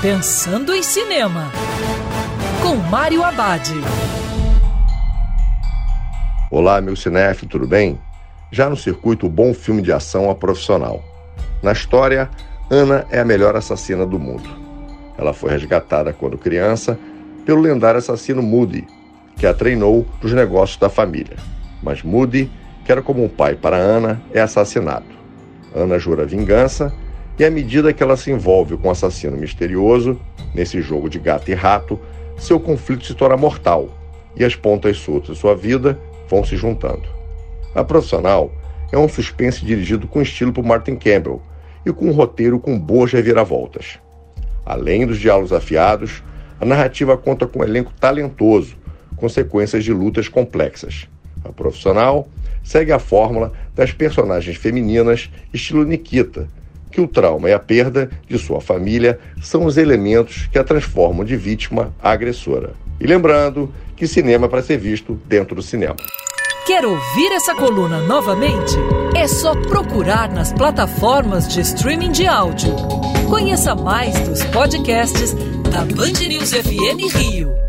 Pensando em Cinema, com Mário Abad. Olá, meu cinéfilo, tudo bem? Já no circuito o bom filme de ação a profissional. Na história, Ana é a melhor assassina do mundo. Ela foi resgatada quando criança pelo lendário assassino Moody, que a treinou nos negócios da família. Mas Moody, que era como um pai para Ana, é assassinado. Ana jura vingança e à medida que ela se envolve com o um assassino misterioso, nesse jogo de gato e rato, seu conflito se torna mortal e as pontas soltas de sua vida vão se juntando. A Profissional é um suspense dirigido com estilo por Martin Campbell e com um roteiro com boas reviravoltas. Além dos diálogos afiados, a narrativa conta com um elenco talentoso, com sequências de lutas complexas. A Profissional segue a fórmula das personagens femininas estilo Nikita, que o trauma e a perda de sua família são os elementos que a transformam de vítima a agressora. E lembrando que cinema é para ser visto dentro do cinema. Quer ouvir essa coluna novamente? É só procurar nas plataformas de streaming de áudio. Conheça mais dos podcasts da Band News FM Rio.